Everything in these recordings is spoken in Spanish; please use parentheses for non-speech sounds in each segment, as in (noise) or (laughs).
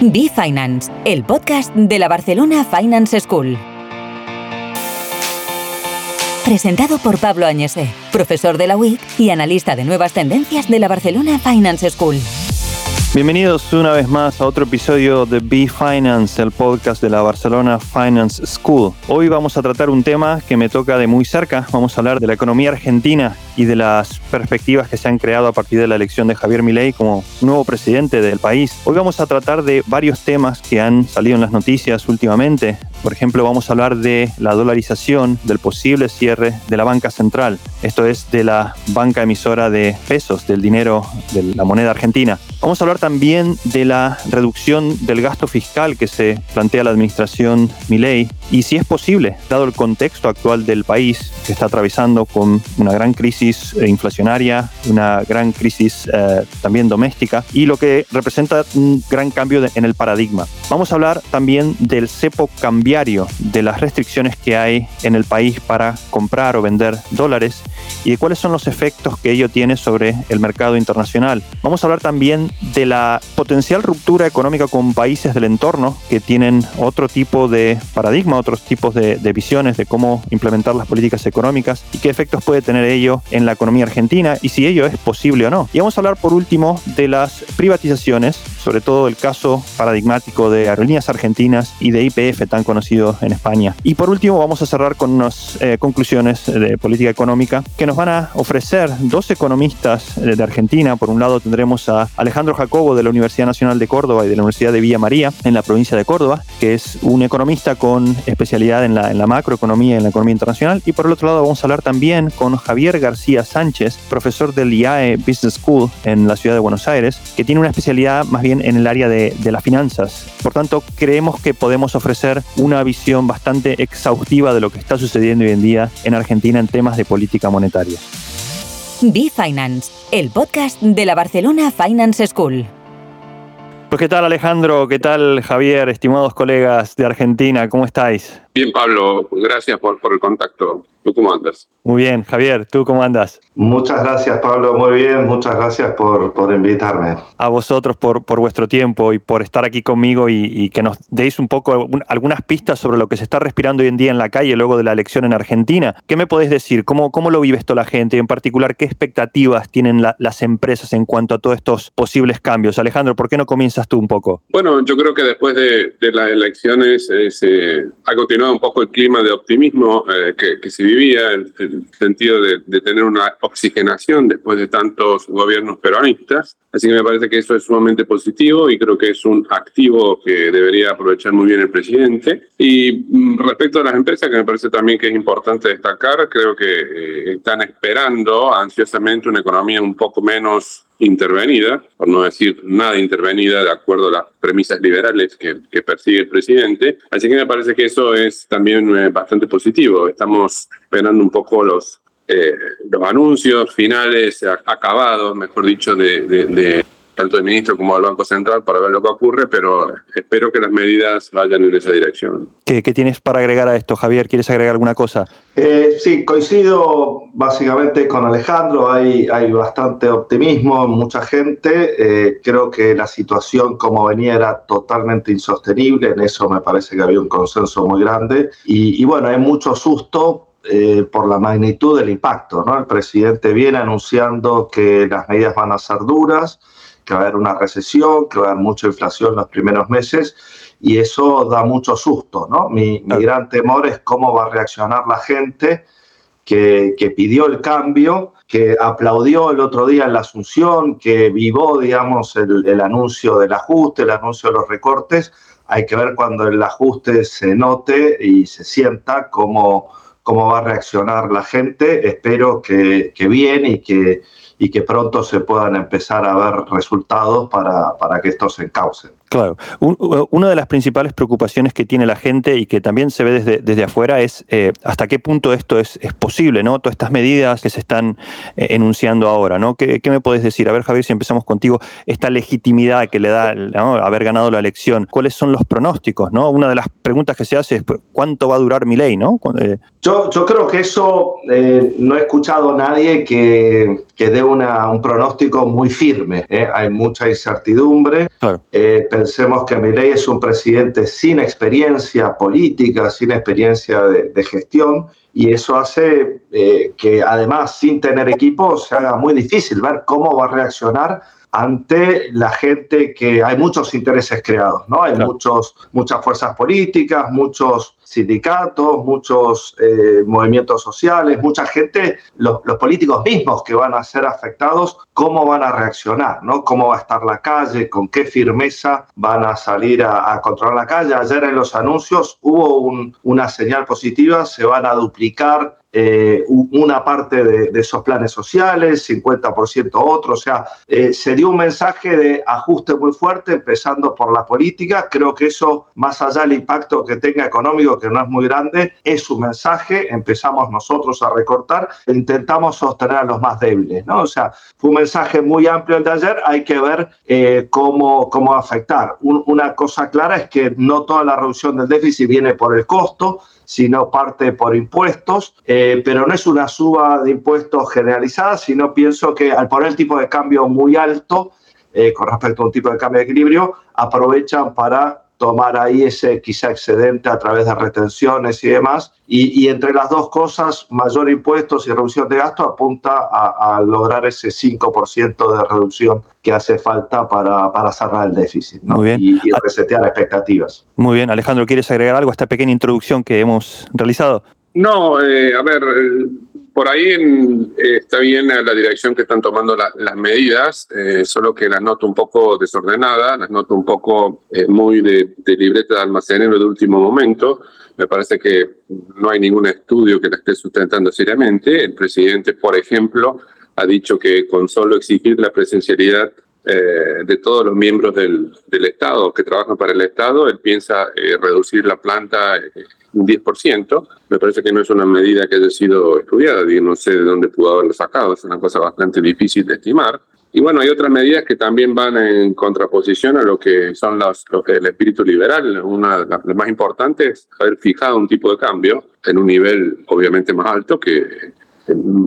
Be Finance, el podcast de la Barcelona Finance School. Presentado por Pablo Añese, profesor de la UIC y analista de nuevas tendencias de la Barcelona Finance School. Bienvenidos una vez más a otro episodio de Be Finance, el podcast de la Barcelona Finance School. Hoy vamos a tratar un tema que me toca de muy cerca. Vamos a hablar de la economía argentina y de las perspectivas que se han creado a partir de la elección de Javier Milei como nuevo presidente del país. Hoy vamos a tratar de varios temas que han salido en las noticias últimamente. Por ejemplo, vamos a hablar de la dolarización, del posible cierre de la banca central. Esto es de la banca emisora de pesos, del dinero de la moneda argentina. Vamos a hablar también de la reducción del gasto fiscal que se plantea la administración Milei y si es posible, dado el contexto actual del país que está atravesando con una gran crisis inflacionaria, una gran crisis eh, también doméstica y lo que representa un gran cambio en el paradigma. Vamos a hablar también del cepo cambiario, de las restricciones que hay en el país para comprar o vender dólares y de cuáles son los efectos que ello tiene sobre el mercado internacional. Vamos a hablar también de la potencial ruptura económica con países del entorno que tienen otro tipo de paradigma, otros tipos de visiones de cómo implementar las políticas económicas y qué efectos puede tener ello en la economía argentina y si ello es posible o no. Y vamos a hablar por último de las privatizaciones, sobre todo el caso paradigmático de Aerolíneas Argentinas y de IPF, tan conocido en España. Y por último vamos a cerrar con unas eh, conclusiones de política económica que nos van a ofrecer dos economistas de Argentina. Por un lado tendremos a Alejandro Jacobo de la Universidad Nacional de Córdoba y de la Universidad de Villa María en la provincia de Córdoba, que es un economista con especialidad en la, en la macroeconomía y en la economía internacional. Y por el otro lado vamos a hablar también con Javier García Sánchez, profesor del IAE Business School en la ciudad de Buenos Aires, que tiene una especialidad más bien en el área de, de las finanzas. Por tanto, creemos que podemos ofrecer una visión bastante exhaustiva de lo que está sucediendo hoy en día en Argentina en temas de política monetaria. Be Finance, el podcast de la Barcelona Finance School. Pues qué tal Alejandro, qué tal Javier, estimados colegas de Argentina, ¿cómo estáis? Bien Pablo, gracias por, por el contacto. ¿Tú cómo andas? Muy bien, Javier, ¿tú cómo andas? Muchas gracias, Pablo. Muy bien, muchas gracias por, por invitarme. A vosotros por, por vuestro tiempo y por estar aquí conmigo y, y que nos deis un poco un, algunas pistas sobre lo que se está respirando hoy en día en la calle luego de la elección en Argentina. ¿Qué me podéis decir? ¿Cómo, cómo lo vive esto la gente? Y en particular, ¿qué expectativas tienen la, las empresas en cuanto a todos estos posibles cambios? Alejandro, ¿por qué no comienzas tú un poco? Bueno, yo creo que después de, de las elecciones eh, se ha continuado un poco el clima de optimismo eh, que, que, se vivía, en el sentido de, de, tener una oxigenación después de tantos gobiernos peronistas. Así que me parece que eso es sumamente positivo y creo que es un activo que debería aprovechar muy bien el presidente. Y mm, respecto a las empresas, que me parece también que es importante destacar, creo que eh, están esperando ansiosamente una economía un poco menos intervenida, por no decir nada intervenida, de acuerdo a las premisas liberales que, que persigue el presidente. Así que me parece que eso es también eh, bastante positivo. Estamos esperando un poco los, eh, los anuncios finales, acabados, mejor dicho, de, de, de tanto del ministro como del Banco Central para ver lo que ocurre, pero espero que las medidas vayan en esa dirección. ¿Qué, qué tienes para agregar a esto, Javier? ¿Quieres agregar alguna cosa? Eh, sí, coincido básicamente con Alejandro, hay, hay bastante optimismo, mucha gente, eh, creo que la situación como venía era totalmente insostenible, en eso me parece que había un consenso muy grande y, y bueno, hay mucho susto eh, por la magnitud del impacto. ¿no? El presidente viene anunciando que las medidas van a ser duras, que va a haber una recesión, que va a haber mucha inflación en los primeros meses y eso da mucho susto. ¿no? Mi, mi gran temor es cómo va a reaccionar la gente que, que, pidió el cambio, que aplaudió el otro día en la Asunción, que vivó, digamos, el, el anuncio del ajuste, el anuncio de los recortes. Hay que ver cuando el ajuste se note y se sienta cómo cómo va a reaccionar la gente. Espero que, que bien y que, y que pronto se puedan empezar a ver resultados para, para que esto se encauce. Claro. Un, una de las principales preocupaciones que tiene la gente y que también se ve desde, desde afuera es eh, hasta qué punto esto es, es, posible, ¿no? Todas estas medidas que se están eh, enunciando ahora, ¿no? ¿Qué, ¿Qué, me puedes decir? A ver, Javier, si empezamos contigo, esta legitimidad que le da haber ganado la elección, ¿cuáles son los pronósticos, ¿no? Una de las preguntas que se hace es ¿cuánto va a durar mi ley, ¿no? Eh... Yo, yo creo que eso eh, no he escuchado a nadie que, que dé una, un pronóstico muy firme. ¿eh? Hay mucha incertidumbre. Eh, pensemos que Milei es un presidente sin experiencia política, sin experiencia de, de gestión, y eso hace eh, que además sin tener equipo se haga muy difícil ver cómo va a reaccionar ante la gente que hay muchos intereses creados, ¿no? Hay muchos, muchas fuerzas políticas, muchos sindicatos, muchos eh, movimientos sociales, mucha gente, los, políticos mismos que van a ser afectados, cómo van a reaccionar, ¿no? Cómo va a estar la calle, con qué firmeza van a salir a, controlar la calle. Ayer en los anuncios hubo una señal positiva, se van a duplicar eh, una parte de, esos planes sociales, 50% otro, o sea, eh, se dio un mensaje de ajuste muy fuerte, empezando por la política, creo que eso, más allá del impacto que tenga económico, que no es muy grande, es un mensaje, empezamos nosotros a recortar, intentamos sostener a los más débiles, ¿no? O sea, fue un mensaje muy amplio el de ayer, hay que ver eh, cómo, cómo afectar. una cosa clara es que no toda la reducción del déficit viene por el costo, sino parte por impuestos, eh, pero no es una suba de impuestos generalizada, sino pienso que al poner el tipo de cambio muy alto, eh, con respecto a un tipo de cambio de equilibrio, aprovechan para tomar ahí ese quizá excedente a través de retenciones y demás. Y, entre las dos cosas, mayor impuestos y reducción de gasto apunta a, lograr ese 5% de reducción que hace falta para, para cerrar el déficit Muy bien. Y, y, resetear expectativas. Muy bien, Alejandro, ¿quieres agregar algo a esta pequeña introducción que hemos realizado? No, eh, a ver, por ahí eh, está bien la dirección que están tomando las medidas, eh, solo que las noto un poco desordenadas, las noto un poco eh, muy de, libreta de almacenero de último momento. Me parece que no hay ningún estudio que la esté sustentando seriamente. El presidente, por ejemplo, ha dicho que con solo exigir la presencialidad de todos los miembros del, Estado que trabajan para el Estado, él piensa reducir la planta un 10%. Me parece que no es una medida que haya sido estudiada, y no sé de dónde pudo haberlo sacado, es una cosa bastante difícil de estimar. Y bueno, hay otras medidas que también van en contraposición a lo que son los, el espíritu liberal. Una de las más importantes es haber fijado un tipo de cambio en un nivel obviamente más alto que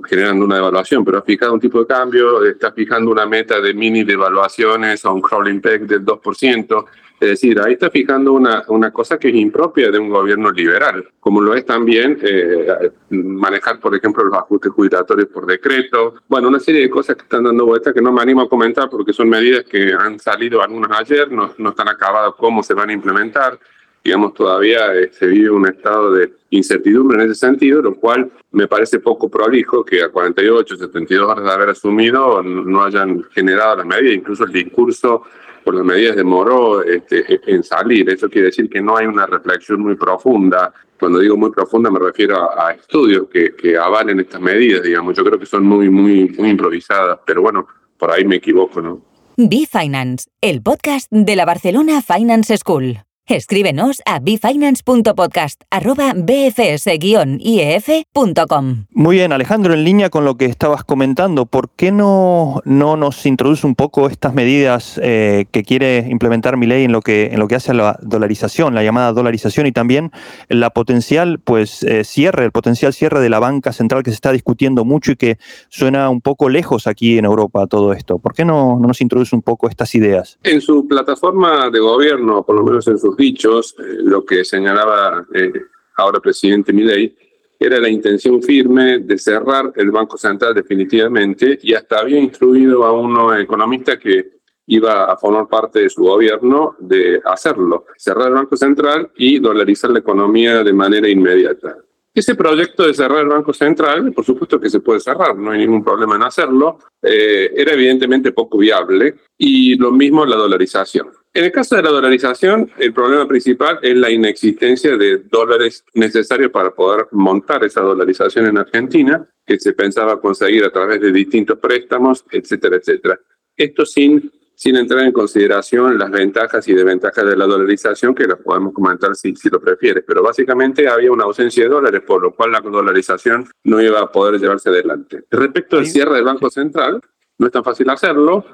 generando una devaluación, pero ha fijado un tipo de cambio, está fijando una meta de mini devaluaciones a un crawling peg del 2%, es decir, ahí está fijando una, una cosa que es impropia de un gobierno liberal, como lo es también eh, manejar, por ejemplo, los ajustes jubilatorios por decreto. Bueno, una serie de cosas que están dando vueltas que no me animo a comentar porque son medidas que han salido algunas ayer, no, no están acabadas cómo se van a implementar digamos, todavía eh, se vive un estado de incertidumbre en ese sentido, lo cual me parece poco prolijo que a 48, 72 horas de haber asumido no hayan generado las medidas, incluso el discurso por las medidas demoró este, en salir. Eso quiere decir que no hay una reflexión muy profunda. Cuando digo muy profunda me refiero a, estudios que, que, avalen estas medidas, digamos. Yo creo que son muy, muy, muy improvisadas, pero bueno, por ahí me equivoco, ¿no? Be Finance, el podcast de la Barcelona Finance School. Escríbenos a bfinance.podcast.bfs-ief.com. Muy bien, Alejandro, en línea con lo que estabas comentando, ¿por qué no, no nos introduce un poco estas medidas eh, que quiere implementar mi ley en lo que, en lo que hace a la dolarización, la llamada dolarización y también la potencial pues, eh, cierre, el potencial cierre de la banca central que se está discutiendo mucho y que suena un poco lejos aquí en Europa todo esto? ¿Por qué no, no nos introduce un poco estas ideas? En su plataforma de gobierno, por lo menos en sus dichos, eh, lo que señalaba eh, ahora presidente Milei, era la intención firme de cerrar el Banco Central definitivamente y hasta había instruido a uno economista que iba a formar parte de su gobierno de hacerlo, cerrar el Banco Central y dolarizar la economía de manera inmediata. Ese proyecto de cerrar el Banco Central, por supuesto que se puede cerrar, no hay ningún problema en hacerlo, eh, era evidentemente poco viable y lo mismo la dolarización. En el caso de la dolarización, el problema principal es la inexistencia de dólares necesarios para poder montar esa dolarización en Argentina, que se pensaba conseguir a través de distintos préstamos, etcétera, etcétera. Esto sin, sin entrar en consideración las ventajas y desventajas de la dolarización, que las podemos comentar si, si lo prefieres, pero básicamente había una ausencia de dólares, por lo cual la dolarización no iba a poder llevarse adelante. Respecto al cierre del Banco Central, no es tan fácil hacerlo.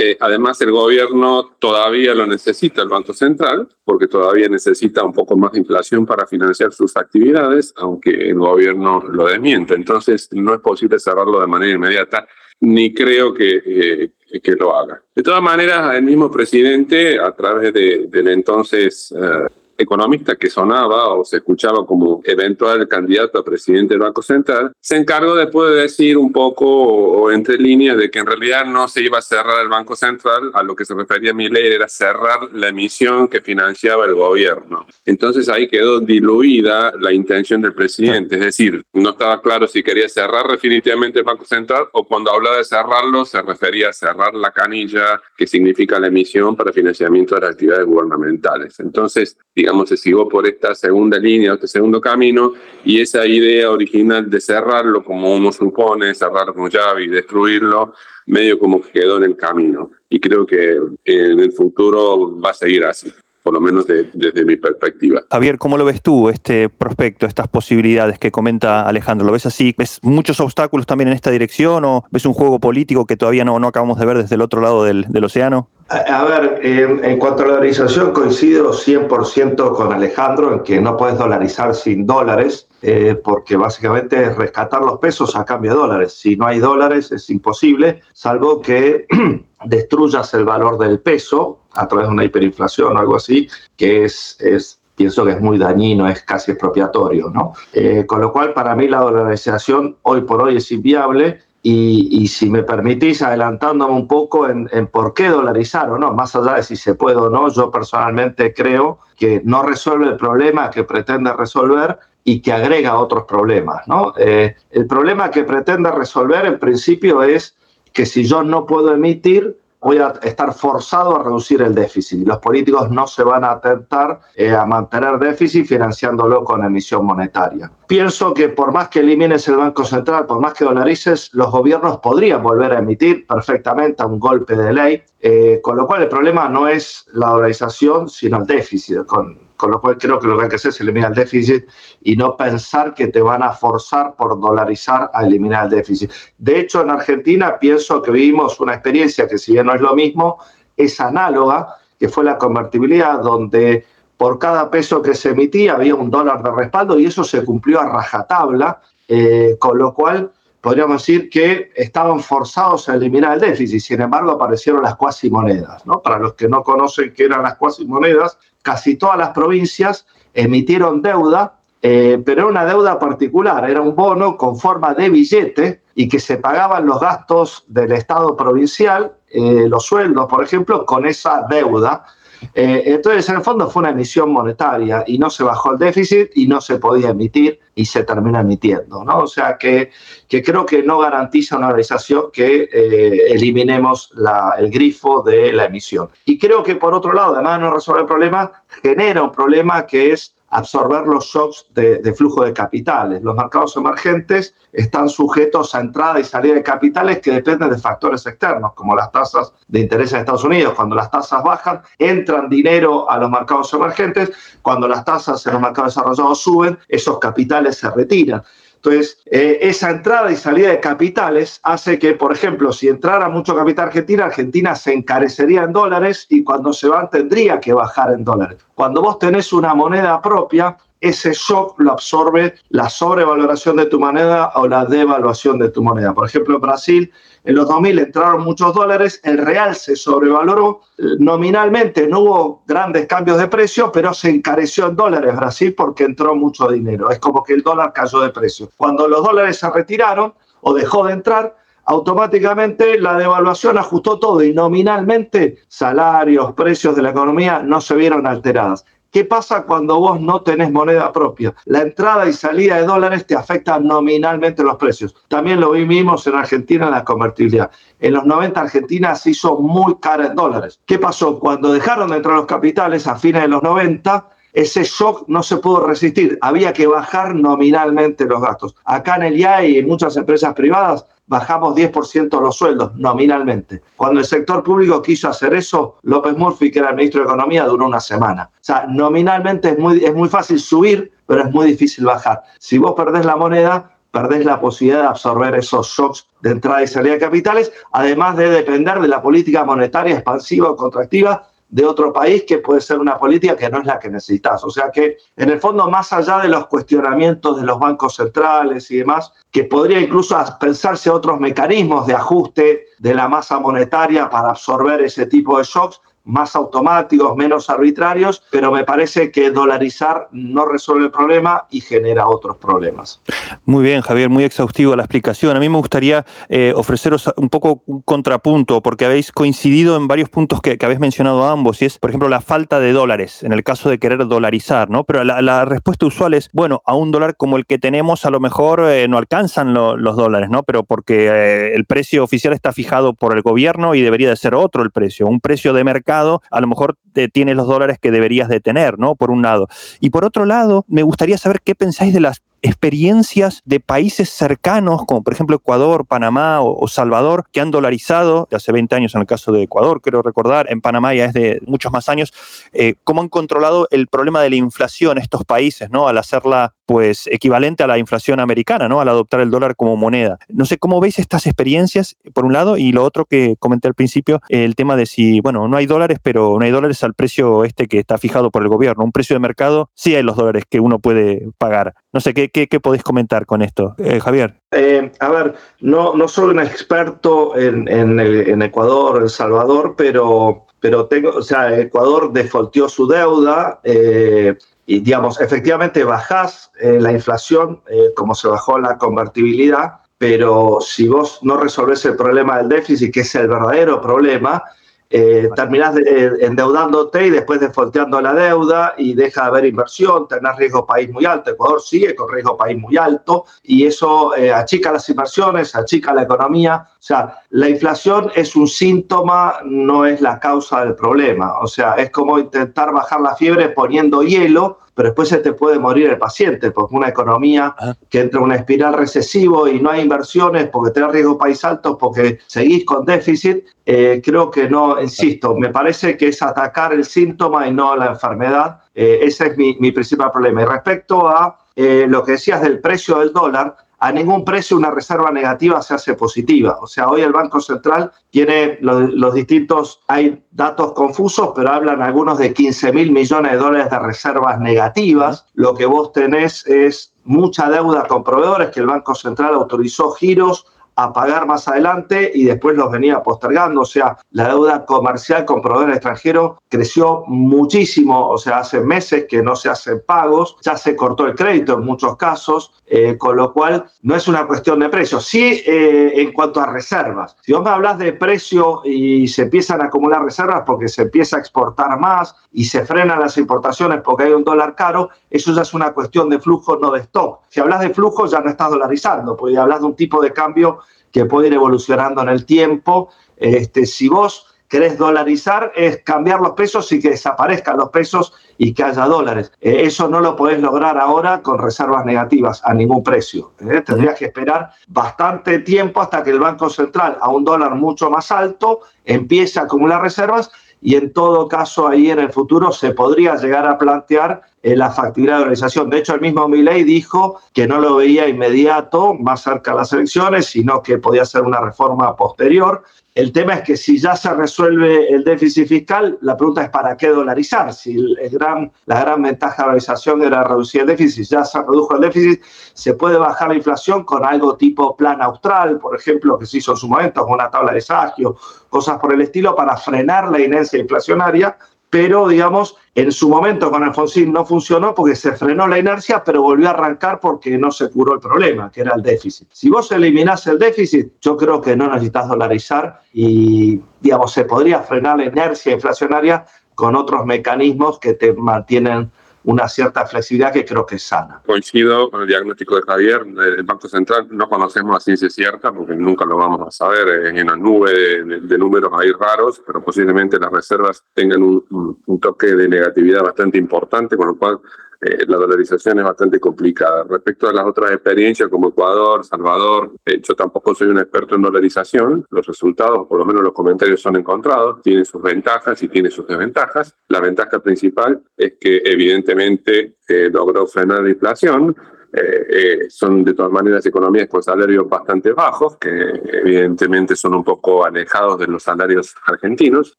Eh, además, el gobierno todavía lo necesita, el Banco Central, porque todavía necesita un poco más de inflación para financiar sus actividades, aunque el gobierno lo desmiente. Entonces, no es posible cerrarlo de manera inmediata. ni creo que, que lo haga. De todas maneras, el mismo presidente, a través de, del entonces eh, economista que sonaba o se escuchaba como eventual candidato a presidente del Banco Central, se encargó después de decir un poco o, entre líneas de que en realidad no se iba a cerrar el Banco Central, a lo que se refería mi ley era cerrar la emisión que financiaba el gobierno. Entonces ahí quedó diluida la intención del presidente, es decir, no estaba claro si quería cerrar definitivamente el Banco Central o cuando hablaba de cerrarlo se refería a cerrar la canilla que significa la emisión para financiamiento de las actividades gubernamentales. Entonces, digamos, digamos, se siguió por esta segunda línea, este segundo camino, y esa idea original de cerrarlo, como uno supone, cerrarlo con llave y destruirlo, medio como que quedó en el camino. Y creo que en el futuro va a seguir así por lo menos desde mi perspectiva. Javier, ¿cómo lo ves tú, este prospecto, estas posibilidades que comenta Alejandro? ¿Lo ves así? ¿Ves muchos obstáculos también en esta dirección o ves un juego político que todavía no, no acabamos de ver desde el otro lado del, del océano? A, ver, en cuanto a la dolarización, coincido 100% con Alejandro en que no puedes dolarizar sin dólares, eh, porque básicamente es rescatar los pesos a cambio de dólares. Si no hay dólares es imposible, salvo que (clears throat) destruyas el valor del peso a través de una hiperinflación o algo así, que es, es pienso que es muy dañino, es casi expropiatorio, ¿no? Eh, con lo cual, para mí la dolarización hoy por hoy es inviable y, si me permitís, adelantándome un poco en, por qué dolarizar o no, más allá de si se puede o no, yo personalmente creo que no resuelve el problema que pretende resolver y que agrega otros problemas. ¿no? Eh, el problema que pretende resolver en principio es que si yo no puedo emitir, voy a estar forzado a reducir el déficit. Los políticos no se van a atentar eh, a mantener déficit financiándolo con emisión monetaria. Pienso que por más que elimines el Banco Central, por más que dolarices, los gobiernos podrían volver a emitir perfectamente a un golpe de ley, eh, con lo cual el problema no es la dolarización, sino el déficit. Con, con lo cual creo que lo que hay que hacer es eliminar el déficit y no pensar que te van a forzar por dolarizar a eliminar el déficit. De hecho, en Argentina pienso que vivimos una experiencia que si bien no es lo mismo, es análoga, que fue la convertibilidad donde por cada peso que se emitía había un dólar de respaldo y eso se cumplió a rajatabla, eh, con lo cual podríamos decir que estaban forzados a eliminar el déficit. Sin embargo, aparecieron las cuasimonedas. ¿no? Para los que no conocen qué eran las cuasimonedas, casi todas las provincias emitieron deuda, eh, pero era una deuda particular, era un bono con forma de billete y que se pagaban los gastos del Estado provincial, eh, los sueldos, por ejemplo, con esa deuda. Eh, entonces, en el fondo fue una emisión monetaria y no se bajó el déficit y no se podía emitir y se termina emitiendo. ¿no? O sea que, que creo que no garantiza una organización que eh, eliminemos el grifo de la emisión. Y creo que por otro lado, además de no resolver el problema, genera un problema que es absorber los shocks de, flujo de capitales. Los mercados emergentes están sujetos a entrada y salida de capitales que dependen de factores externos, como las tasas de interés en Estados Unidos. Cuando las tasas bajan, entran dinero a los mercados emergentes. Cuando las tasas en los mercados desarrollados suben, esos capitales se retiran. Entonces, eh, esa entrada y salida de capitales hace que, por ejemplo, si entrara mucho capital argentina, Argentina se encarecería en dólares y cuando se van tendría que bajar en dólares. Cuando vos tenés una moneda propia, ese shock lo absorbe la sobrevaloración de tu moneda o la devaluación de tu moneda. Por ejemplo, Brasil, en los 2000 entraron muchos dólares, el real se sobrevaloró, nominalmente no hubo grandes cambios de precio, pero se encareció en dólares Brasil porque entró mucho dinero. Es como que el dólar cayó de precio. Cuando los dólares se retiraron o dejó de entrar, automáticamente la devaluación ajustó todo y nominalmente salarios, precios de la economía no se vieron alteradas. ¿Qué pasa cuando vos no tenés moneda propia? La entrada y salida de dólares te afecta nominalmente los precios. También lo vimos en Argentina en la convertibilidad. En los 90 Argentina se hizo muy cara en dólares. ¿Qué pasó? Cuando dejaron de entrar los capitales a fines de los 90, ese shock no se pudo resistir. Había que bajar nominalmente los gastos. Acá en el IAE y en muchas empresas privadas bajamos 10% los sueldos nominalmente. Cuando el sector público quiso hacer eso, López Murphy, que era el ministro de Economía, duró una semana. O sea, nominalmente es muy, es muy fácil subir, pero es muy difícil bajar. Si vos perdés la moneda, perdés la posibilidad de absorber esos shocks de entrada y salida de capitales, además de depender de la política monetaria expansiva o contractiva de otro país que puede ser una política que no es la que necesitas. O sea que, en el fondo, más allá de los cuestionamientos de los bancos centrales y demás, que podría incluso pensarse otros mecanismos de ajuste de la masa monetaria para absorber ese tipo de shocks, más automáticos, menos arbitrarios, pero me parece que dolarizar no resuelve el problema y genera otros problemas. Muy bien, Javier, muy exhaustivo la explicación. A mí me gustaría eh, ofreceros un poco un contrapunto, porque habéis coincidido en varios puntos que, habéis mencionado ambos, y es, por ejemplo, la falta de dólares, en el caso de querer dolarizar, ¿no? Pero la, respuesta usual es, bueno, a un dólar como el que tenemos, a lo mejor eh, no alcanzan los dólares, ¿no? Pero porque eh, el precio oficial está fijado por el gobierno y debería de ser otro el precio, un precio de mercado a lo mejor tienes los dólares que deberías de tener, ¿no? Por un lado. Y por otro lado, me gustaría saber qué pensáis de las experiencias de países cercanos, como por ejemplo Ecuador, Panamá o, Salvador, que han dolarizado, hace 20 años en el caso de Ecuador, quiero recordar, en Panamá ya es de muchos más años, eh, cómo han controlado el problema de la inflación estos países, ¿no? Al hacerla pues equivalente a la inflación americana, ¿no? Al adoptar el dólar como moneda. No sé cómo veis estas experiencias, por un lado, y lo otro que comenté al principio, el tema de si, bueno, no hay dólares, pero no hay dólares al precio este que está fijado por el gobierno. Un precio de mercado, sí hay los dólares que uno puede pagar. No sé, ¿qué, qué, podéis comentar con esto, eh, Javier? Eh, a ver, no, no soy un experto en, en, Ecuador, El Salvador, pero, pero tengo, o sea, Ecuador defaultió su deuda. Eh, y digamos, efectivamente bajás la inflación como se bajó la convertibilidad, pero si vos no resolvés el problema del déficit, que es el verdadero problema, eh, terminás endeudándote y después defolteando la deuda y deja de haber inversión, tenés riesgo país muy alto. Ecuador sigue con riesgo país muy alto y eso eh, achica las inversiones, achica la economía. O sea, la inflación es un síntoma, no es la causa del problema. O sea, es como intentar bajar la fiebre poniendo hielo pero después se te puede morir el paciente, porque una economía que entra en una espiral recesivo y no hay inversiones porque tenés riesgo país alto, porque seguís con déficit, eh, creo que no, insisto, me parece que es atacar el síntoma y no la enfermedad. Eh, ese es mi, mi, principal problema. Y respecto a eh, lo que decías del precio del dólar, a ningún precio una reserva negativa se hace positiva. O sea, hoy el Banco Central tiene los, distintos, hay datos confusos, pero hablan algunos de 15 mil millones de dólares de reservas negativas. Lo que vos tenés es mucha deuda con proveedores que el Banco Central autorizó giros a pagar más adelante y después los venía postergando. O sea, la deuda comercial con proveedores extranjeros creció muchísimo, o sea, hace meses que no se hacen pagos, ya se cortó el crédito en muchos casos, eh, con lo cual no es una cuestión de precio. Sí, eh, en cuanto a reservas, si vos me hablas de precio y se empiezan a acumular reservas porque se empieza a exportar más y se frenan las importaciones porque hay un dólar caro, eso ya es una cuestión de flujo, no de stock. Si hablas de flujo, ya no estás dolarizando, porque hablas de un tipo de cambio que puede ir evolucionando en el tiempo. Este, si vos querés dolarizar, es cambiar los pesos y que desaparezcan los pesos y que haya dólares. Eh, eso no lo podés lograr ahora con reservas negativas a ningún precio. ¿eh? Tendrías que esperar bastante tiempo hasta que el Banco Central, a un dólar mucho más alto, empiece a acumular reservas y en todo caso ahí en el futuro se podría llegar a plantear la factibilidad de organización. De hecho, el mismo Milley dijo que no lo veía inmediato, más cerca de las elecciones, sino que podía ser una reforma posterior. El tema es que si ya se resuelve el déficit fiscal, la pregunta es ¿para qué dolarizar? Si la gran ventaja de la dolarización era reducir el déficit, ya se redujo el déficit, se puede bajar la inflación con algo tipo plan austral, por ejemplo, que se hizo en su momento con una tabla de sagio, cosas por el estilo, para frenar la inercia inflacionaria, pero digamos, en su momento con Alfonsín no funcionó porque se frenó la inercia, pero volvió a arrancar porque no se curó el problema, que era el déficit. Si vos eliminás el déficit, yo creo que no necesitas dolarizar y, digamos, se podría frenar la inercia inflacionaria con otros mecanismos que te mantienen una cierta flexibilidad que creo que es sana. Coincido con el diagnóstico de Javier, el Banco Central no conocemos la ciencia cierta porque nunca lo vamos a saber, en una nube de, números ahí raros, pero posiblemente las reservas tengan un, un toque de negatividad bastante importante, con lo cual eh, la dolarización es bastante complicada. Respecto a las otras experiencias como Ecuador, Salvador, eh, yo tampoco soy un experto en dolarización. Los resultados, por lo menos los comentarios son encontrados, tienen sus ventajas y tienen sus desventajas. La ventaja principal es que evidentemente eh, logró frenar la inflación, eh, eh, son de todas maneras economías con salarios bastante bajos, que evidentemente son un poco alejados de los salarios argentinos.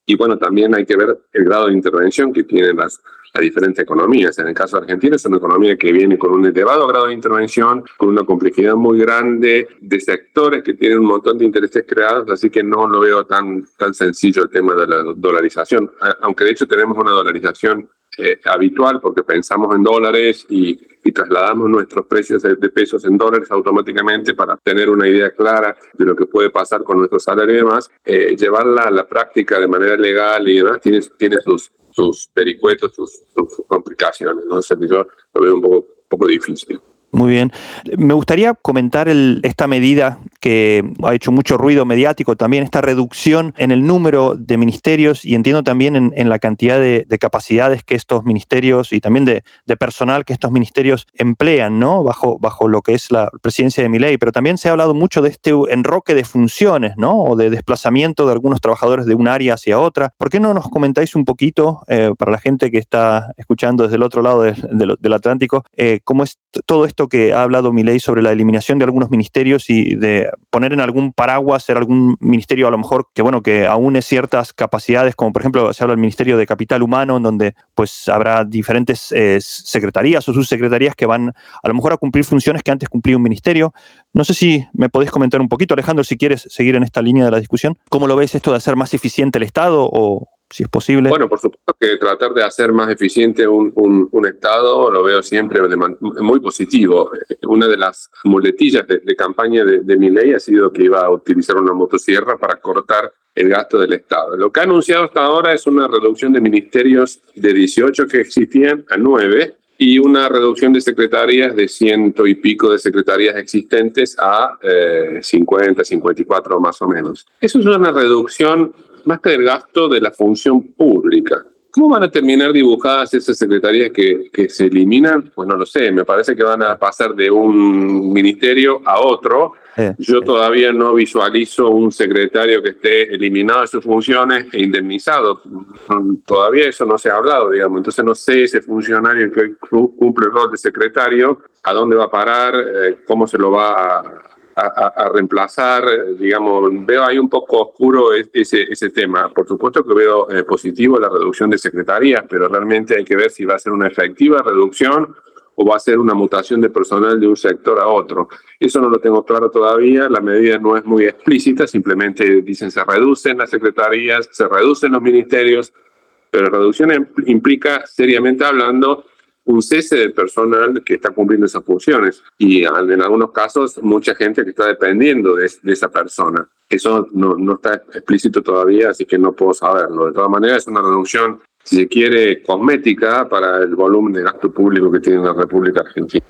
Y bueno, también hay que ver el grado de intervención que tienen las, las diferentes economías. En el caso argentino es una economía que viene con un elevado grado de intervención, con una complejidad muy grande de sectores que tienen un montón de intereses creados, así que no lo veo tan, tan sencillo el tema de la dolarización, aunque de hecho tenemos una dolarización eh, habitual porque pensamos en dólares y, y trasladamos nuestros precios de, pesos en dólares automáticamente para tener una idea clara de lo que puede pasar con nuestro salario y demás, eh, llevarla a la práctica de manera legal y demás tiene, tiene sus, sus vericuetos, sus, complicaciones. ¿no? yo lo veo un poco, poco difícil. Muy bien. Me gustaría comentar esta medida que ha hecho mucho ruido mediático, también esta reducción en el número de ministerios y entiendo también en, la cantidad de, capacidades que estos ministerios y también de, personal que estos ministerios emplean, ¿no? Bajo, bajo lo que es la presidencia de mi ley. Pero también se ha hablado mucho de este enroque de funciones, ¿no? O de desplazamiento de algunos trabajadores de un área hacia otra. ¿Por qué no nos comentáis un poquito, eh, para la gente que está escuchando desde el otro lado del Atlántico, eh, cómo es todo esto? Que ha hablado mi ley sobre la eliminación de algunos ministerios y de poner en algún paraguas ser algún ministerio a lo mejor que bueno que aúne ciertas capacidades, como por ejemplo se habla del Ministerio de Capital Humano, en donde pues habrá diferentes eh, secretarías o subsecretarías que van a lo mejor a cumplir funciones que antes cumplía un ministerio. No sé si me podéis comentar un poquito, Alejandro, si quieres seguir en esta línea de la discusión. ¿Cómo lo ves esto de hacer más eficiente el Estado o, si es posible. Bueno, por supuesto que tratar de hacer más eficiente un, un, Estado lo veo siempre muy positivo. Una de las muletillas de, campaña de, de mi ley ha sido que iba a utilizar una motosierra para cortar el gasto del Estado. Lo que ha anunciado hasta ahora es una reducción de ministerios de 18 que existían a 9 y una reducción de secretarías de ciento y pico de secretarías existentes a 50, eh, 54 más o menos. Eso es una reducción más que del gasto de la función pública. ¿Cómo van a terminar dibujadas esas secretarías que, que, se eliminan? Pues no lo sé, me parece que van a pasar de un ministerio a otro. Yo todavía no visualizo un secretario que esté eliminado de sus funciones e indemnizado. Todavía eso no se ha hablado, digamos. Entonces no sé ese funcionario que cumple el rol de secretario, a dónde va a parar, eh, cómo se lo va a, a, reemplazar, digamos, veo ahí un poco oscuro ese, ese tema. Por supuesto que veo eh, positivo la reducción de secretarías, pero realmente hay que ver si va a ser una efectiva reducción o va a ser una mutación de personal de un sector a otro. Eso no lo tengo claro todavía, la medida no es muy explícita, simplemente dicen se reducen las secretarías, se reducen los ministerios, pero reducción implica, seriamente hablando, un cese de personal que está cumpliendo esas funciones y en algunos casos mucha gente que está dependiendo de, esa persona. Eso no, no, está explícito todavía, así que no puedo saberlo. De todas maneras, es una reducción, si se quiere, cosmética para el volumen de gasto público que tiene la República Argentina.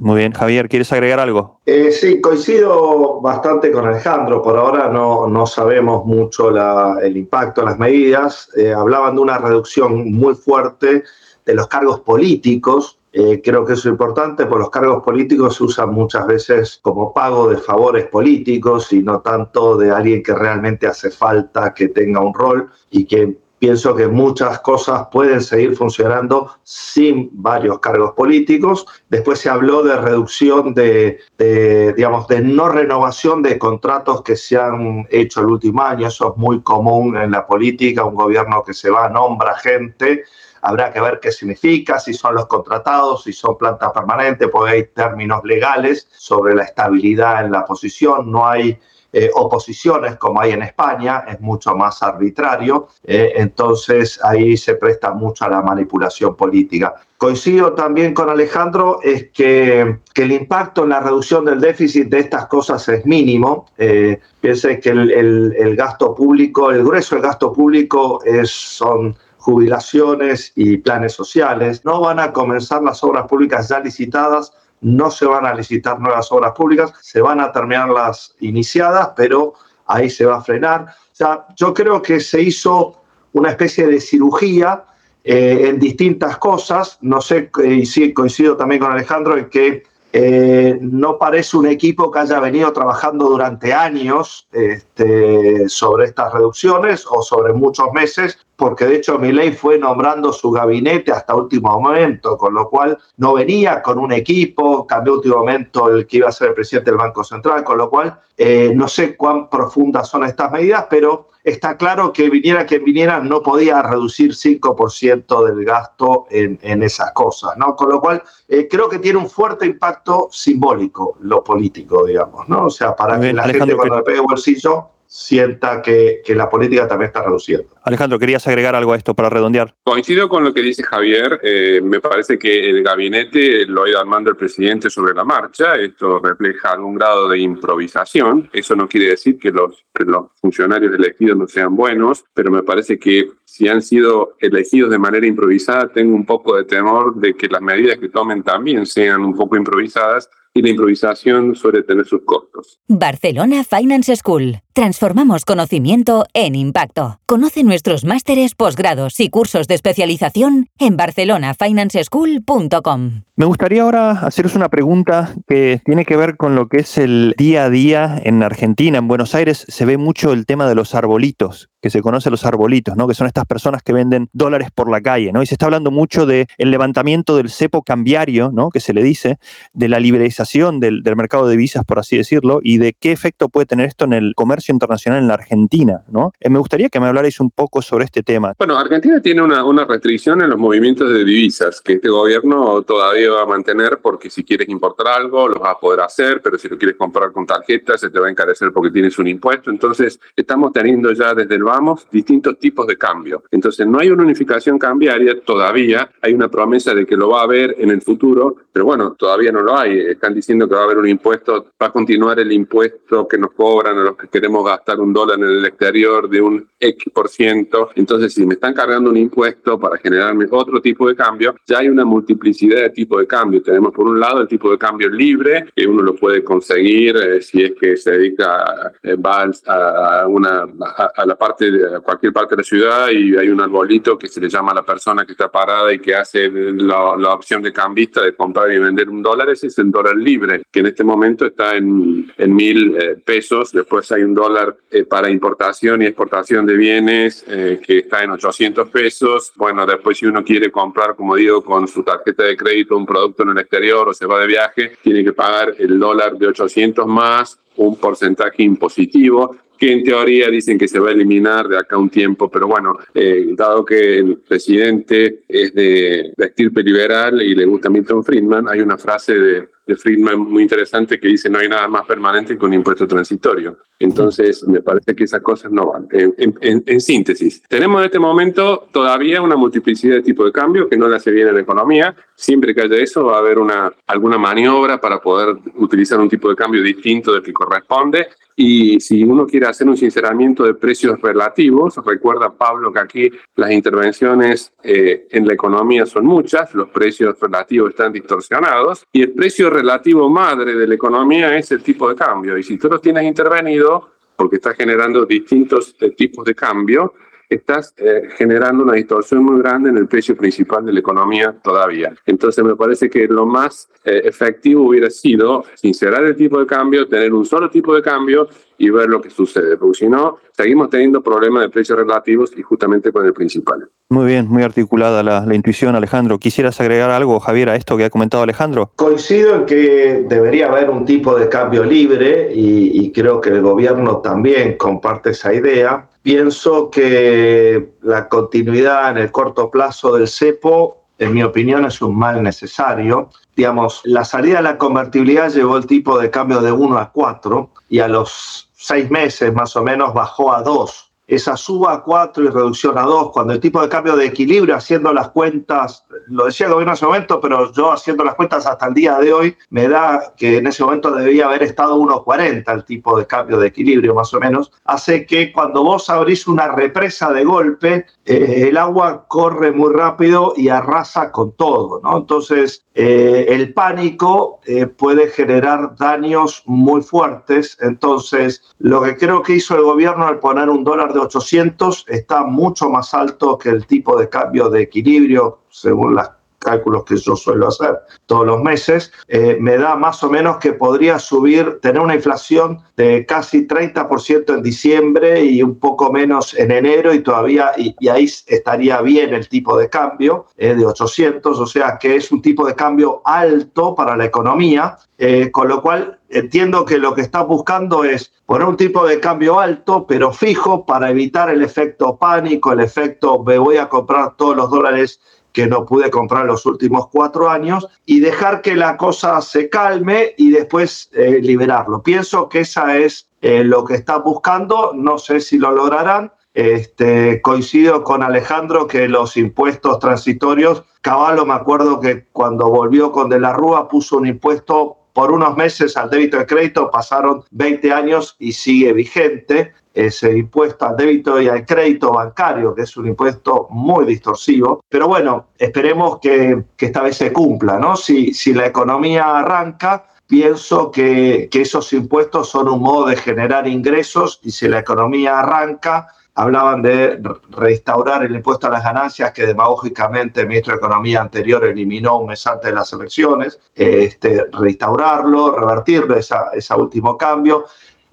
Muy bien, Javier, ¿quieres agregar algo? Eh, sí, coincido bastante con Alejandro. Por ahora no, no sabemos mucho la, el impacto de las medidas. Eh, hablaban de una reducción muy fuerte de los cargos políticos. Eh, creo que es importante, porque los cargos políticos se usan muchas veces como pago de favores políticos y no tanto de alguien que realmente hace falta que tenga un rol y que pienso que muchas cosas pueden seguir funcionando sin varios cargos políticos. Después se habló de reducción de, de, digamos, de no renovación de contratos que se han hecho el último año. Eso es muy común en la política, un gobierno que se va, nombra gente Habrá que ver qué significa, si son los contratados, si son plantas permanentes, porque hay términos legales sobre la estabilidad en la posición, no hay eh, oposiciones como hay en España, es mucho más arbitrario, eh, entonces ahí se presta mucho a la manipulación política. Coincido también con Alejandro, es que, que el impacto en la reducción del déficit de estas cosas es mínimo. Eh, piense que el, el, el, gasto público, el grueso del gasto público es, son jubilaciones y planes sociales. No van a comenzar las obras públicas ya licitadas, no se van a licitar nuevas obras públicas, se van a terminar las iniciadas, pero ahí se va a frenar. O sea, yo creo que se hizo una especie de cirugía eh, en distintas cosas. No sé, y sí, coincido también con Alejandro en que eh, no parece un equipo que haya venido trabajando durante años este, sobre estas reducciones o sobre muchos meses, porque de hecho Milei fue nombrando su gabinete hasta último momento, con lo cual no venía con un equipo, cambió último momento el que iba a ser el presidente del Banco Central, con lo cual eh, no sé cuán profundas son estas medidas, pero está claro que viniera quien viniera no podía reducir 5% del gasto en, en, esas cosas, ¿no? Con lo cual eh, creo que tiene un fuerte impacto simbólico lo político, digamos, ¿no? O sea, para que la gente cuando le pegue bolsillo sienta que, que, la política también está reduciendo. Alejandro, ¿querías agregar algo a esto para redondear? Coincido con lo que dice Javier. Eh, me parece que el gabinete lo ha ido armando el presidente sobre la marcha. Esto refleja algún grado de improvisación. Eso no quiere decir que los, que los funcionarios elegidos no sean buenos, pero me parece que si han sido elegidos de manera improvisada, tengo un poco de temor de que las medidas que tomen también sean un poco improvisadas y la improvisación suele tener sus costos. Barcelona Finance School. Transformamos conocimiento en impacto. Conoce nuestros másteres, posgrados y cursos de especialización en barcelonafinanceschool.com. Me gustaría ahora haceros una pregunta que tiene que ver con lo que es el día a día en Argentina. En Buenos Aires se ve mucho el tema de los arbolitos, que se conoce los arbolitos, ¿no? Que son estas personas que venden dólares por la calle, ¿no? Y se está hablando mucho del el levantamiento del cepo cambiario, ¿no? Que se le dice, de la liberalización del, mercado de visas, por así decirlo, y de qué efecto puede tener esto en el comercio internacional en la Argentina, ¿no? Eh, me gustaría que me hablarais un poco sobre este tema. Bueno, Argentina tiene una restricción en los movimientos de divisas que este gobierno todavía va a mantener porque si quieres importar algo lo vas a poder hacer, pero si lo quieres comprar con tarjeta se te va a encarecer porque tienes un impuesto. Entonces, estamos teniendo ya desde el vamos distintos tipos de cambio. Entonces, no hay una unificación cambiaria todavía, hay una promesa de que lo va a haber en el futuro, pero bueno, todavía no lo hay. Están diciendo que va a haber un impuesto, va a continuar el impuesto que nos cobran a los que queremos gastar un dólar en el exterior de un X por ciento. Entonces, si me están cargando un impuesto para generarme otro tipo de cambio, ya hay una multiplicidad de tipos de cambio. Tenemos por un lado el tipo de cambio libre, que uno lo puede conseguir eh, si es que se dedica, eh, va a, una, a, la parte de a cualquier parte de la ciudad y hay un arbolito que se le llama a la persona que está parada y que hace la, la opción de cambista de comprar y vender un dólar, ese es el dólar libre, que en este momento está en, en mil eh, pesos. Después hay un dólar eh, para importación y exportación de bienes eh, que está en 800 pesos. Bueno, después si uno quiere comprar, como digo, con su tarjeta de crédito un producto en el exterior o se va de viaje, tiene que pagar el dólar de 800 más un porcentaje impositivo que en teoría dicen que se va a eliminar de acá un tiempo, pero bueno, eh, dado que el presidente es de, de estirpe liberal y le gusta Milton Friedman, hay una frase de, de Friedman muy interesante que dice no hay nada más permanente que un impuesto transitorio. Entonces, me parece que esas cosas no van. En, en, en, síntesis, tenemos en este momento todavía una multiplicidad de tipos de cambio que no le hace bien a la economía. Siempre que haya eso, va a haber una, alguna maniobra para poder utilizar un tipo de cambio distinto del que corresponde. Y si uno quiere hacer un sinceramiento de precios relativos, recuerda Pablo que aquí las intervenciones eh, en la economía son muchas, los precios relativos están distorsionados y el precio relativo madre de la economía es el tipo de cambio. Y si tú lo tienes intervenido, porque estás generando distintos eh, tipos de cambio, estás eh, generando una distorsión muy grande en el precio principal de la economía todavía. Entonces me parece que lo más eh, efectivo hubiera sido sincerar el tipo de cambio, tener un solo tipo de cambio y ver lo que sucede, porque si no, seguimos teniendo problemas de precios relativos y justamente con el principal. Muy bien, muy articulada la, la, intuición, Alejandro. ¿Quisieras agregar algo, Javier, a esto que ha comentado Alejandro? Coincido en que debería haber un tipo de cambio libre y, y creo que el gobierno también comparte esa idea. Pienso que la continuidad en el corto plazo del cepo en mi opinión, es un mal necesario. Digamos, la salida de la convertibilidad llevó el tipo de cambio de 1 a 4 y a los seis meses más o menos bajó a 2. Esa suba a 4 y reducción a 2, cuando el tipo de cambio de equilibrio, haciendo las cuentas, lo decía el gobierno en ese momento, pero yo haciendo las cuentas hasta el día de hoy, me da que en ese momento debía haber estado 1,40 el tipo de cambio de equilibrio más o menos, hace que cuando vos abrís una represa de golpe, eh, el agua corre muy rápido y arrasa con todo, ¿no? Entonces, eh, el pánico eh, puede generar daños muy fuertes, entonces lo que creo que hizo el gobierno al poner un dólar de 800 está mucho más alto que el tipo de cambio de equilibrio según las cálculos que yo suelo hacer todos los meses, eh, me da más o menos que podría subir, tener una inflación de casi 30% en diciembre y un poco menos en enero y todavía, y, ahí estaría bien el tipo de cambio eh, de 800, o sea que es un tipo de cambio alto para la economía, eh, con lo cual entiendo que lo que está buscando es poner un tipo de cambio alto, pero fijo, para evitar el efecto pánico, el efecto me voy a comprar todos los dólares que no pude comprar los últimos cuatro años y dejar que la cosa se calme y después eh, liberarlo. Pienso que esa es eh, lo que está buscando, no sé si lo lograrán. Este, coincido con Alejandro que los impuestos transitorios, Caballo me acuerdo que cuando volvió con De la Rúa puso un impuesto por unos meses al débito de crédito, pasaron 20 años y sigue vigente ese impuesto al débito y al crédito bancario, que es un impuesto muy distorsivo. Pero bueno, esperemos que, que esta vez se cumpla, ¿no? Si, si la economía arranca, pienso que, que esos impuestos son un modo de generar ingresos y si la economía arranca, hablaban de restaurar el impuesto a las ganancias que demagógicamente el ministro de Economía anterior eliminó un mes antes de las elecciones, este, restaurarlo, revertirlo, ese último cambio.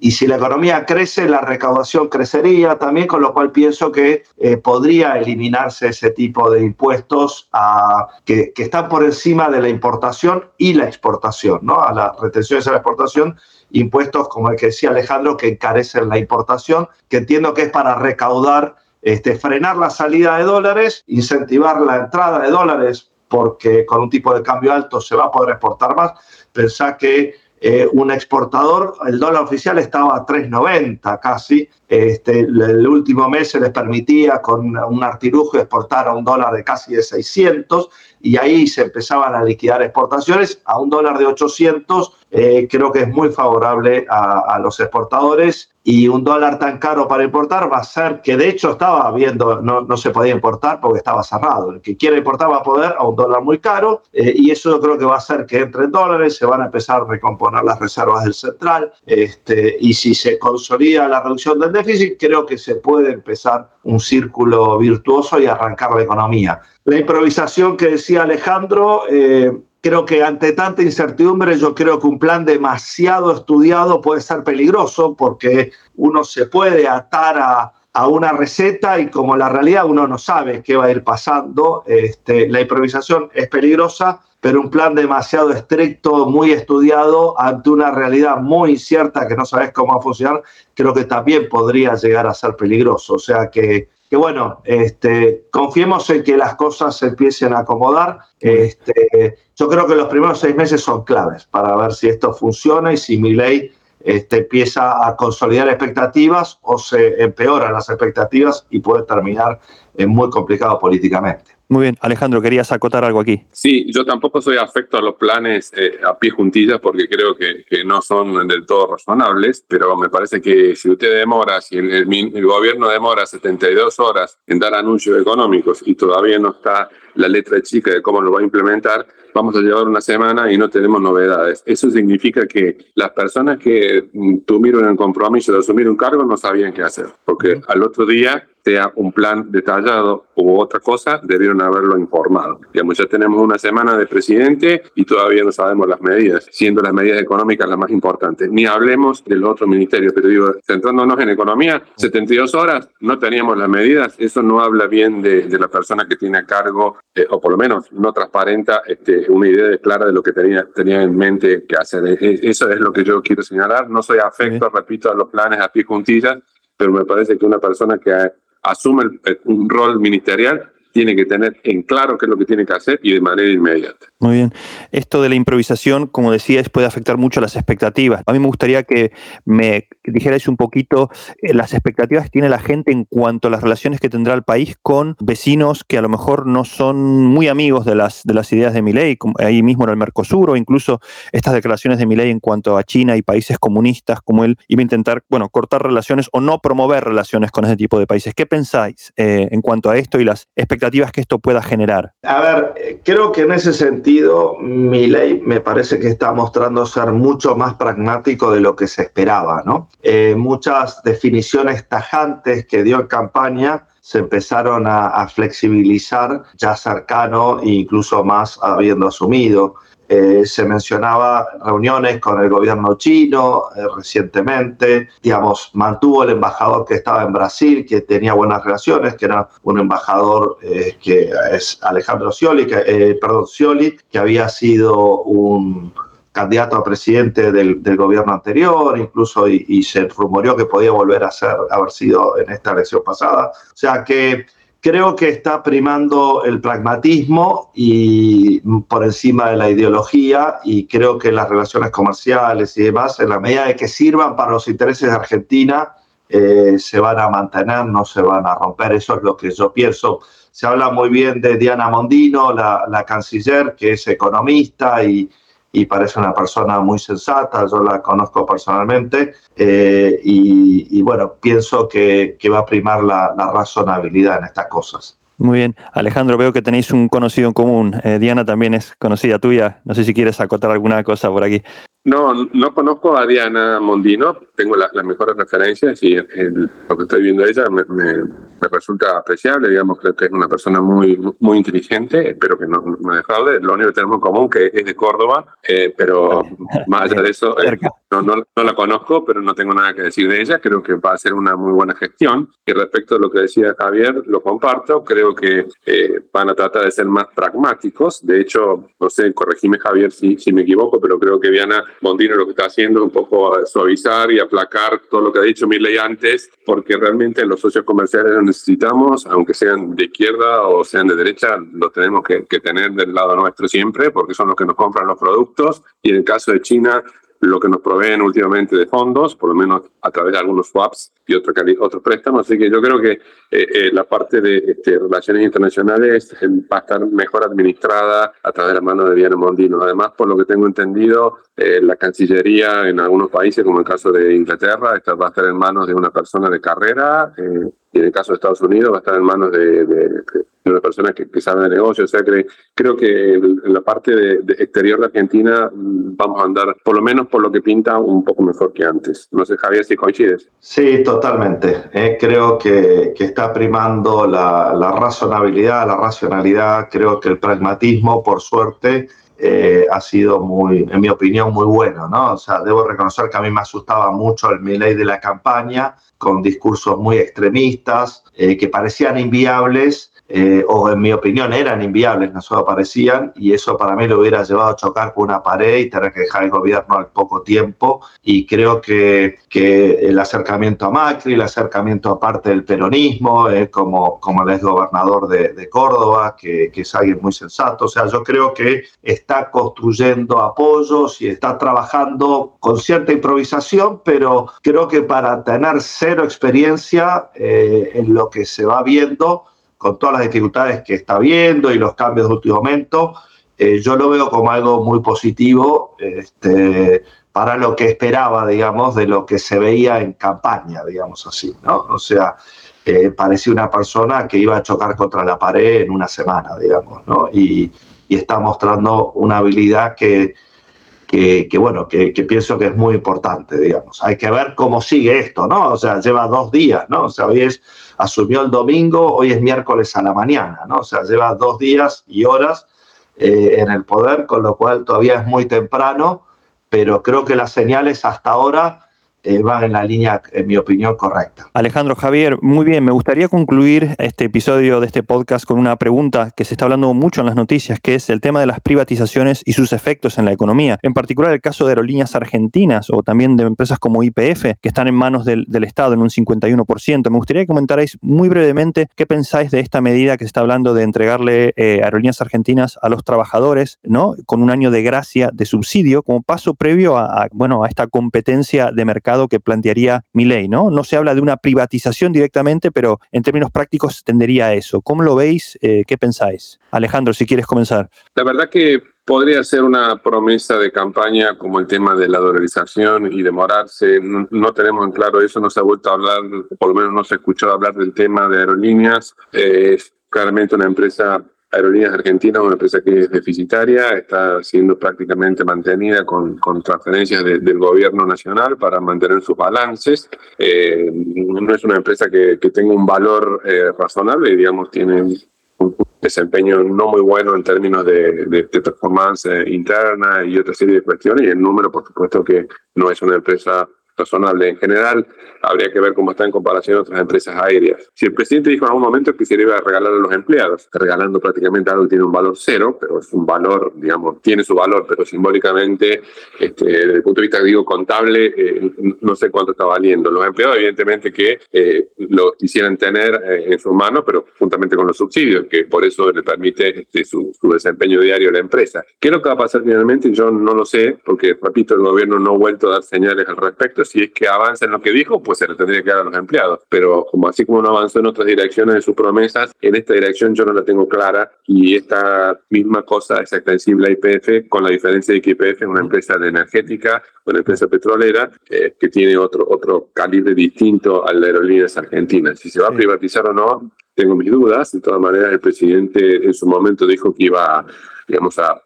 Y si la economía crece, la recaudación crecería también, con lo cual pienso que eh, podría eliminarse ese tipo de impuestos que, están por encima de la importación y la exportación, ¿no? a las retenciones a la exportación impuestos como el que decía Alejandro, que encarecen la importación, que entiendo que es para recaudar, este, frenar la salida de dólares, incentivar la entrada de dólares, porque con un tipo de cambio alto se va a poder exportar más. Pensá que eh, un exportador, el dólar oficial estaba a 3,90 casi. Este, el último mes se les permitía con un artilujo exportar a un dólar de casi de 600 y ahí se empezaban a liquidar exportaciones a un dólar de 800. Eh, creo que es muy favorable a, los exportadores y un dólar tan caro para importar va a ser que de hecho estaba viendo, no, no se podía importar porque estaba cerrado. El que quiere importar va a poder a un dólar muy caro eh, y eso yo creo que va a hacer que entre dólares, se van a empezar a recomponer las reservas del central este, y si se consolida la reducción del déficit, creo que se puede empezar un círculo virtuoso y arrancar la economía. La improvisación que decía Alejandro, eh, creo que ante tanta incertidumbre, yo creo que un plan demasiado estudiado puede ser peligroso porque uno se puede atar a, una receta y como la realidad uno no sabe qué va a ir pasando, este, la improvisación es peligrosa, pero un plan demasiado estricto, muy estudiado, ante una realidad muy incierta que no sabes cómo va a funcionar, creo que también podría llegar a ser peligroso. O sea que que bueno, este, confiemos en que las cosas se empiecen a acomodar. Este, yo creo que los primeros seis meses son claves para ver si esto funciona y si mi ley este, empieza a consolidar expectativas o se empeoran las expectativas y puede terminar muy complicado políticamente. Muy bien, Alejandro, querías acotar algo aquí. Sí, yo tampoco soy afecto a los planes eh, a pie juntillas porque creo que, que, no son del todo razonables, pero me parece que si usted demora, si el, el, gobierno demora 72 horas en dar anuncios económicos y todavía no está la letra chica de cómo lo va a implementar, vamos a llevar una semana y no tenemos novedades. Eso significa que las personas que mm, tuvieron el compromiso de asumir un cargo no sabían qué hacer, porque al otro día sea un plan detallado u otra cosa, debieron haberlo informado. Digamos, ya tenemos una semana de presidente y todavía no sabemos las medidas, siendo las medidas económicas las más importantes. Ni hablemos del otro ministerio, pero digo, centrándonos en economía, 72 horas, no teníamos las medidas, eso no habla bien de, de la persona que tiene a cargo, eh, o por lo menos no transparenta este, una idea clara de lo que tenía, tenía en mente que hacer. E, e, eso es lo que yo quiero señalar. No soy afecto, repito, a los planes a pie juntillas, pero me parece que una persona que asume un rol ministerial tiene que tener en claro qué es lo que tiene que hacer y de manera inmediata. Muy bien. Esto de la improvisación, como decías, puede afectar mucho las expectativas. A mí me gustaría que me dijerais un poquito eh, las expectativas que tiene la gente en cuanto a las relaciones que tendrá el país con vecinos que a lo mejor no son muy amigos de las, de las ideas de Milei, ahí mismo en el Mercosur, o incluso estas declaraciones de Milei en cuanto a China y países comunistas, como él iba a intentar, bueno, cortar relaciones o no promover relaciones con ese tipo de países. ¿Qué pensáis eh, en cuanto a esto y las expectativas que esto pueda generar? A ver, creo que en ese sentido mi ley me parece que está mostrando ser mucho más pragmático de lo que se esperaba. ¿no? Eh, muchas definiciones tajantes que dio en campaña se empezaron a, flexibilizar ya cercano e incluso más habiendo asumido. Eh, se mencionaba reuniones con el gobierno chino eh, recientemente, digamos, mantuvo el embajador que estaba en Brasil, que tenía buenas relaciones, que era un embajador eh, que es Alejandro Scioli, que, perdón, que había sido un candidato a presidente del, gobierno anterior, incluso y, se rumoreó que podía volver a ser, haber sido en esta elección pasada. O sea que creo que está primando el pragmatismo y por encima de la ideología y creo que las relaciones comerciales y demás, en la medida de que sirvan para los intereses de Argentina, eh, se van a mantener, no se van a romper. Eso es lo que yo pienso. Se habla muy bien de Diana Mondino, la, la canciller, que es economista y, y parece una persona muy sensata, yo la conozco personalmente eh, y, bueno, pienso que, va a primar la, razonabilidad en estas cosas. Muy bien. Alejandro, veo que tenéis un conocido en común. Eh, Diana también es conocida tuya. No sé si quieres acotar alguna cosa por aquí. No, no conozco a Diana Mondino, tengo las mejores referencias y lo que estoy viendo de ella me, me resulta apreciable, digamos, creo que es una persona muy, muy inteligente, espero que no me defraude, lo único que tenemos en común que es de Córdoba, eh, pero (laughs) más allá de eso, eh, no, no, la conozco, pero no tengo nada que decir de ella, creo que va a ser una muy buena gestión, y respecto a lo que decía Javier, lo comparto, creo que eh, van a tratar de ser más pragmáticos, de hecho, no sé, corregime Javier si, si me equivoco, pero creo que Viana Mondino lo que está haciendo es un poco suavizar y aplacar todo lo que ha dicho Mirley antes, porque realmente los socios comerciales necesitamos, aunque sean de izquierda o sean de derecha, los tenemos que, que tener del lado nuestro siempre, porque son los que nos compran los productos. Y en el caso de China, lo que nos proveen últimamente de fondos, por lo menos a través de algunos swaps y otros otros préstamos. Así que yo creo que eh, eh, la parte de este, relaciones internacionales eh, va a estar mejor administrada a través de la mano de Diana Mondino. Además, por lo que tengo entendido, la Cancillería en algunos países, como el caso de Inglaterra, esta va a estar en manos de una persona de carrera y en el caso de Estados Unidos va a estar en manos de, de, persona que, que, sabe de negocio. O sea, que creo que en la parte de, exterior de Argentina mm, vamos a andar, por lo menos por lo que pinta, un poco mejor que antes. No sé, Javier, si coincides. Sí, totalmente. Eh, creo que, que, está primando la, la razonabilidad, la racionalidad. Creo que el pragmatismo, por suerte, eh, ha sido muy, en mi opinión, muy bueno, ¿no? O sea, debo reconocer que a mí me asustaba mucho el Milei de la campaña, con discursos muy extremistas, eh, que parecían inviables eh, o en mi opinión eran inviables, no solo parecían, y eso para mí lo hubiera llevado a chocar con una pared y tener que dejar el gobierno al poco tiempo. Y creo que, que el acercamiento a Macri, el acercamiento a parte del peronismo, eh, como, como el exgobernador de, de Córdoba, que, que es alguien muy sensato, o sea, yo creo que está construyendo apoyos y está trabajando con cierta improvisación, pero creo que para tener cero experiencia eh, en lo que se va viendo, con todas las dificultades que está viendo y los cambios de último momento, eh, yo lo veo como algo muy positivo este, para lo que esperaba, digamos, de lo que se veía en campaña, digamos así, ¿no? O sea, eh, parecía una persona que iba a chocar contra la pared en una semana, digamos, ¿no? Y, está mostrando una habilidad que, que, que bueno, que, que, pienso que es muy importante, digamos. Hay que ver cómo sigue esto, ¿no? O sea, lleva dos días, ¿no? O sea, hoy es asumió el domingo, hoy es miércoles a la mañana, ¿no? O sea, lleva dos días y horas eh, en el poder, con lo cual todavía es muy temprano, pero creo que las señales hasta ahora eh, van en la línea, en mi opinión, correcta. Alejandro Javier, muy bien, me gustaría concluir este episodio de este podcast con una pregunta que se está hablando mucho en las noticias, que es el tema de las privatizaciones y sus efectos en la economía. En particular el caso de aerolíneas argentinas o también de empresas como IPF, que están en manos del, Estado en un 51%. Me gustaría que comentarais muy brevemente qué pensáis de esta medida que se está hablando de entregarle eh, aerolíneas argentinas a los trabajadores, ¿no? Con un año de gracia de subsidio como paso previo a, bueno, a esta competencia de mercado que plantearía mi ley, ¿no? No se habla de una privatización directamente, pero en términos prácticos tendería a eso. ¿Cómo lo veis? Eh, ¿Qué pensáis? Alejandro, si quieres comenzar. La verdad que podría ser una promesa de campaña como el tema de la dolarización y demorarse. No, tenemos en claro eso, no se ha vuelto a hablar, por lo menos no se ha escuchado hablar del tema de aerolíneas. es claramente una empresa Aerolíneas Argentinas, una empresa que es deficitaria, está siendo prácticamente mantenida con, con transferencias del gobierno nacional para mantener sus balances. Eh, no es una empresa que, que tenga un valor eh, razonable, digamos, tiene un desempeño no muy bueno en términos de, de, de performance interna y otra serie de cuestiones, y el número, por supuesto, que no es una empresa razonable. En general, habría que ver cómo está en comparación a otras empresas aéreas. Si el presidente dijo en algún momento que se le iba a regalar a los empleados, regalando prácticamente algo que tiene un valor cero, pero es un valor, digamos, tiene su valor, pero simbólicamente, este, desde el punto de vista, digo, contable, eh, no sé cuánto está valiendo. Los empleados, evidentemente, que eh, lo quisieran tener eh, en sus manos, pero juntamente con los subsidios, que por eso le permite este, su, su, desempeño diario a la empresa. ¿Qué es lo que va a pasar finalmente? Yo no lo sé, porque, repito, el gobierno no ha vuelto a dar señales al respecto. Si es que avanza en lo que dijo, pues se le tendría que dar a los empleados. Pero como así como no avanzó en otras direcciones de sus promesas, en esta dirección yo no la tengo clara y esta misma cosa es extensible a IPF, con la diferencia de que IPF es una empresa de energética, una empresa petrolera eh, que tiene otro, otro calibre distinto a las aerolíneas argentinas. Si se va a privatizar o no, tengo mis dudas. De todas maneras, el presidente en su momento dijo que iba digamos, a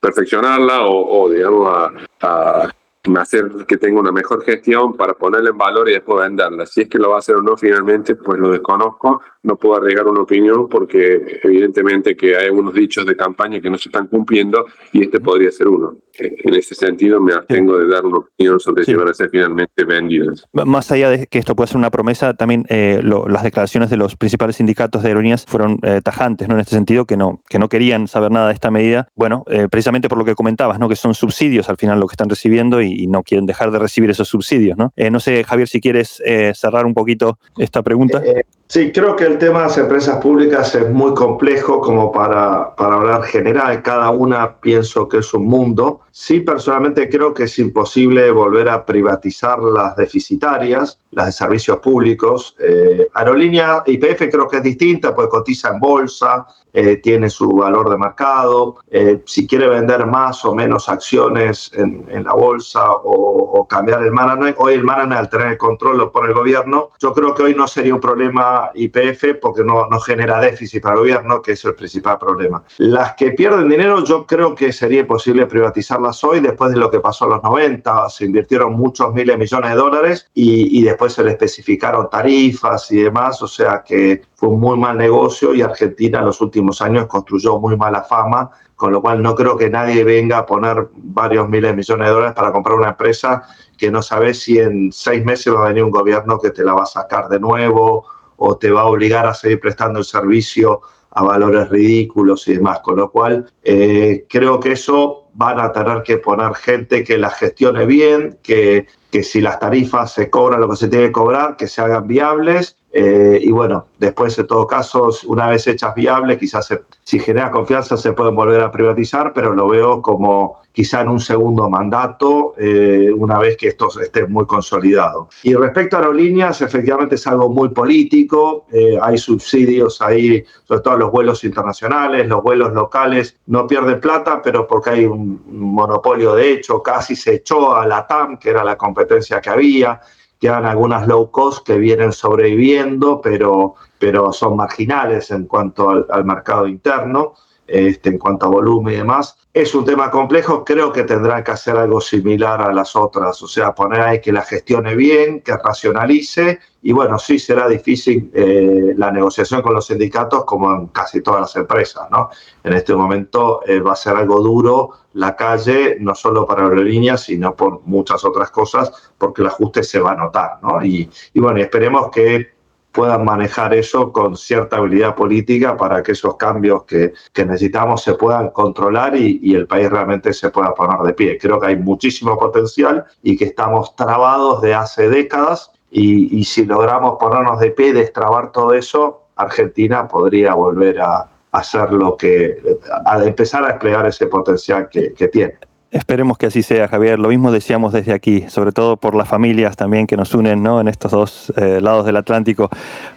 perfeccionarla o, o digamos, a, a hacer que tenga una mejor gestión para ponerla en valor y después venderla. Si es que lo va a hacer o no finalmente, pues lo desconozco. No puedo arriesgar una opinión porque evidentemente que hay algunos dichos de campaña que no se están cumpliendo y este podría ser uno. En ese sentido me abstengo de dar una opinión sobre sí. si van a ser finalmente vendidas. Más allá de que esto pueda ser una promesa, también eh, lo, las declaraciones de los principales sindicatos de aerolíneas fueron eh, tajantes, ¿no? En este sentido, que no, que no querían saber nada de esta medida. Bueno, eh, precisamente por lo que comentabas, ¿no? Que son subsidios al final lo que están recibiendo y, y no quieren dejar de recibir esos subsidios, ¿no? Eh, no sé, Javier, si quieres eh, cerrar un poquito esta pregunta. Sí, creo que el tema de las empresas públicas es muy complejo como para, para hablar general. Cada una pienso que es un mundo. Sí, personalmente creo que es imposible volver a privatizar las deficitarias, las de servicios públicos. Eh, aerolínea IPF creo que es distinta, pues cotiza en bolsa, eh, tiene su valor de mercado. Eh, si quiere vender más o menos acciones en, en la bolsa o, o, cambiar el management, hoy el management al tener el control pone el gobierno. Yo creo que hoy no sería un problema IPF porque no, no genera déficit para el gobierno, que es el principal problema. Las que pierden dinero, yo creo que sería imposible privatizarlas hoy después de lo que pasó en los 90. Se invirtieron muchos miles de millones de dólares y, y después se le especificaron tarifas y demás. O sea que fue un muy mal negocio y Argentina en los últimos años construyó muy mala fama, con lo cual no creo que nadie venga a poner varios miles de millones de dólares para comprar una empresa que no sabe si en seis meses va a venir un gobierno que te la va a sacar de nuevo o te va a obligar a seguir prestando el servicio a valores ridículos y demás, con lo cual eh, creo que eso van a tener que poner gente que la gestione bien, que, que si las tarifas se cobran lo que se tiene que cobrar, que se hagan viables eh, y bueno, después en todo caso, una vez hechas viables, quizás se, si genera confianza se pueden volver a privatizar, pero lo veo como quizá en un segundo mandato, eh, una vez que esto esté muy consolidado. Y respecto a aerolíneas, efectivamente es algo muy político, eh, hay subsidios ahí, sobre todo los vuelos internacionales, los vuelos locales no pierden plata, pero porque hay un monopolio de hecho, casi se echó a la TAM, que era la competencia que había, quedan algunas low cost que vienen sobreviviendo, pero, pero son marginales en cuanto al, al mercado interno, este, en cuanto a volumen y demás. Es un tema complejo, creo que tendrán que hacer algo similar a las otras, o sea, poner ahí que la gestione bien, que racionalice, y bueno, sí será difícil eh, la negociación con los sindicatos como en casi todas las empresas, ¿no? En este momento eh, va a ser algo duro la calle, no solo para aerolíneas, sino por muchas otras cosas, porque el ajuste se va a notar, ¿no? Y, y bueno, esperemos que puedan manejar eso con cierta habilidad política para que esos cambios que, que necesitamos se puedan controlar y, y, el país realmente se pueda poner de pie. Creo que hay muchísimo potencial y que estamos trabados de hace décadas y, y si logramos ponernos de pie, destrabar todo eso, Argentina podría volver a, hacer lo que, a empezar a desplegar ese potencial que, que tiene. Esperemos que así sea, Javier. Lo mismo decíamos desde aquí, sobre todo por las familias también que nos unen ¿no? en estos dos eh, lados del Atlántico.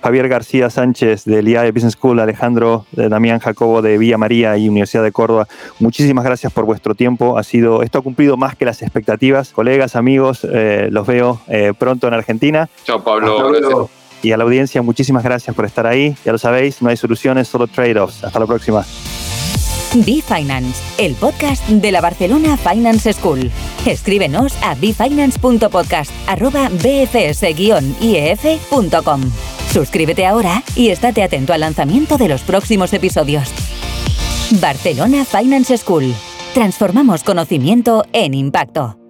Javier García Sánchez del IAE Business School, Alejandro de Damián Jacobo de Villa María y Universidad de Córdoba, muchísimas gracias por vuestro tiempo. Ha sido, esto ha cumplido más que las expectativas. Colegas, amigos, eh, los veo eh, pronto en Argentina. Chao, Pablo. Y a la audiencia, muchísimas gracias por estar ahí. Ya lo sabéis, no hay soluciones, solo trade-offs. Hasta la próxima. Be Finance, el podcast de la Barcelona Finance School. Escríbenos a befinance.podcast@bfs-ief.com. Suscríbete ahora y estate atento al lanzamiento de los próximos episodios. Barcelona Finance School. Transformamos conocimiento en impacto.